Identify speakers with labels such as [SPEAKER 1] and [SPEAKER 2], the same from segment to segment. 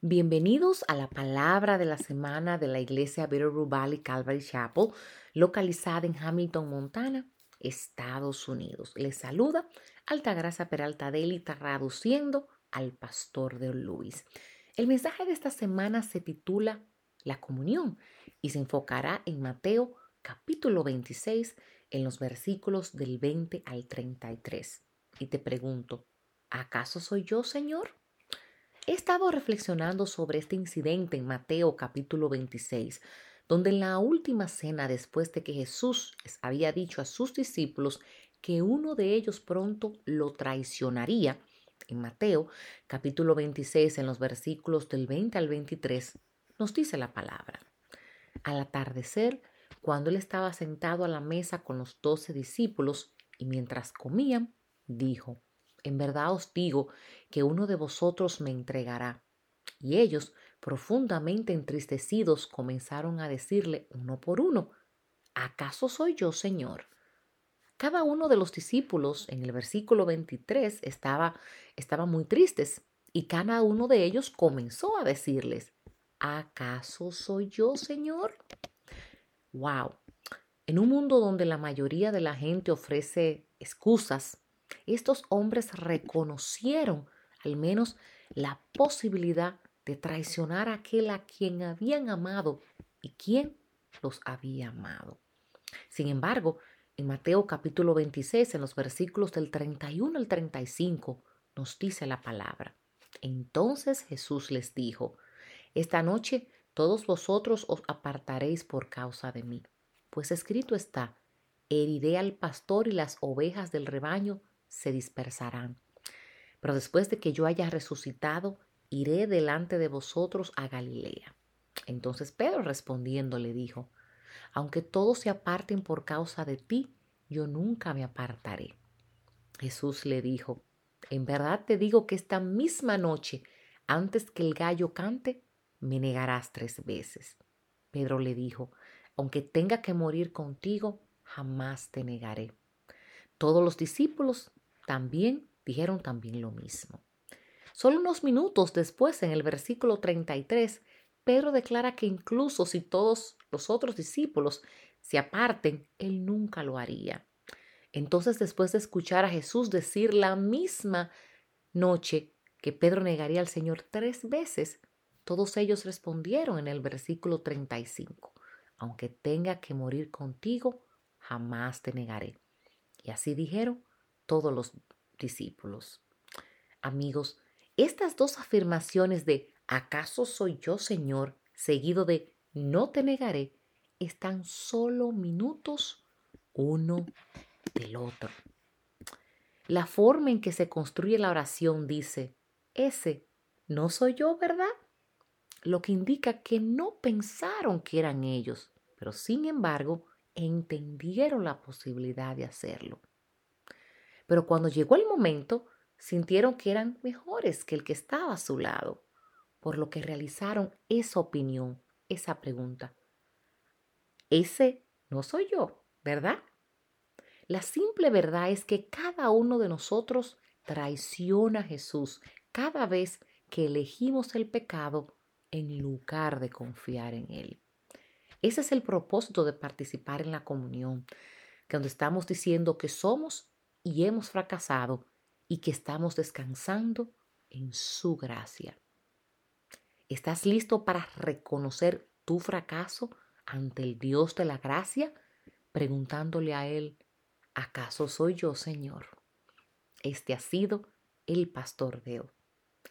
[SPEAKER 1] Bienvenidos a la palabra de la semana de la iglesia Bitterroot Valley Calvary Chapel, localizada en Hamilton, Montana, Estados Unidos. Les saluda Altagracia Peralta Deli, traduciendo al pastor de Luis. El mensaje de esta semana se titula La comunión y se enfocará en Mateo capítulo 26 en los versículos del 20 al 33. Y te pregunto, ¿acaso soy yo, Señor? He estado reflexionando sobre este incidente en Mateo capítulo 26, donde en la última cena después de que Jesús había dicho a sus discípulos que uno de ellos pronto lo traicionaría, en Mateo capítulo 26 en los versículos del 20 al 23, nos dice la palabra. Al atardecer, cuando él estaba sentado a la mesa con los doce discípulos y mientras comían, dijo, en verdad os digo que uno de vosotros me entregará. Y ellos, profundamente entristecidos, comenzaron a decirle uno por uno, ¿acaso soy yo, Señor? Cada uno de los discípulos en el versículo 23 estaba, estaba muy tristes y cada uno de ellos comenzó a decirles, ¿acaso soy yo, Señor? ¡Wow! En un mundo donde la mayoría de la gente ofrece excusas estos hombres reconocieron al menos la posibilidad de traicionar a aquel a quien habían amado y quien los había amado. Sin embargo, en Mateo capítulo 26, en los versículos del 31 al 35, nos dice la palabra. Entonces Jesús les dijo, Esta noche todos vosotros os apartaréis por causa de mí, pues escrito está, heriré al pastor y las ovejas del rebaño se dispersarán. Pero después de que yo haya resucitado, iré delante de vosotros a Galilea. Entonces Pedro respondiendo le dijo, aunque todos se aparten por causa de ti, yo nunca me apartaré. Jesús le dijo, en verdad te digo que esta misma noche, antes que el gallo cante, me negarás tres veces. Pedro le dijo, aunque tenga que morir contigo, jamás te negaré. Todos los discípulos también dijeron también lo mismo. Solo unos minutos después, en el versículo 33, Pedro declara que incluso si todos los otros discípulos se aparten, él nunca lo haría. Entonces, después de escuchar a Jesús decir la misma noche que Pedro negaría al Señor tres veces, todos ellos respondieron en el versículo 35, aunque tenga que morir contigo, jamás te negaré. Y así dijeron todos los discípulos. Amigos, estas dos afirmaciones de ¿acaso soy yo, Señor? seguido de no te negaré, están solo minutos uno del otro. La forma en que se construye la oración dice, ese no soy yo, ¿verdad? Lo que indica que no pensaron que eran ellos, pero sin embargo entendieron la posibilidad de hacerlo. Pero cuando llegó el momento, sintieron que eran mejores que el que estaba a su lado, por lo que realizaron esa opinión, esa pregunta. Ese no soy yo, ¿verdad? La simple verdad es que cada uno de nosotros traiciona a Jesús cada vez que elegimos el pecado en lugar de confiar en Él. Ese es el propósito de participar en la comunión, cuando estamos diciendo que somos y hemos fracasado y que estamos descansando en su gracia. ¿Estás listo para reconocer tu fracaso ante el Dios de la gracia? Preguntándole a Él, ¿acaso soy yo, Señor? Este ha sido el pastor Deo.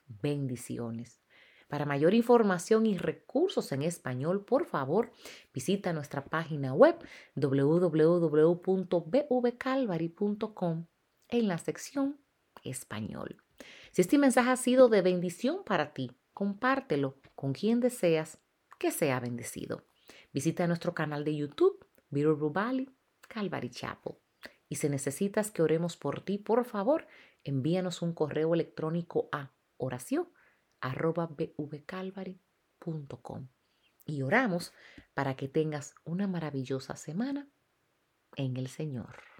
[SPEAKER 1] Bendiciones. Para mayor información y recursos en español, por favor, visita nuestra página web www.bvcalvary.com en la sección español. Si este mensaje ha sido de bendición para ti, compártelo con quien deseas que sea bendecido. Visita nuestro canal de YouTube, Viru Valley, Calvary Chapel. Y si necesitas que oremos por ti, por favor, envíanos un correo electrónico a oración arroba bvcalvary.com y oramos para que tengas una maravillosa semana en el Señor.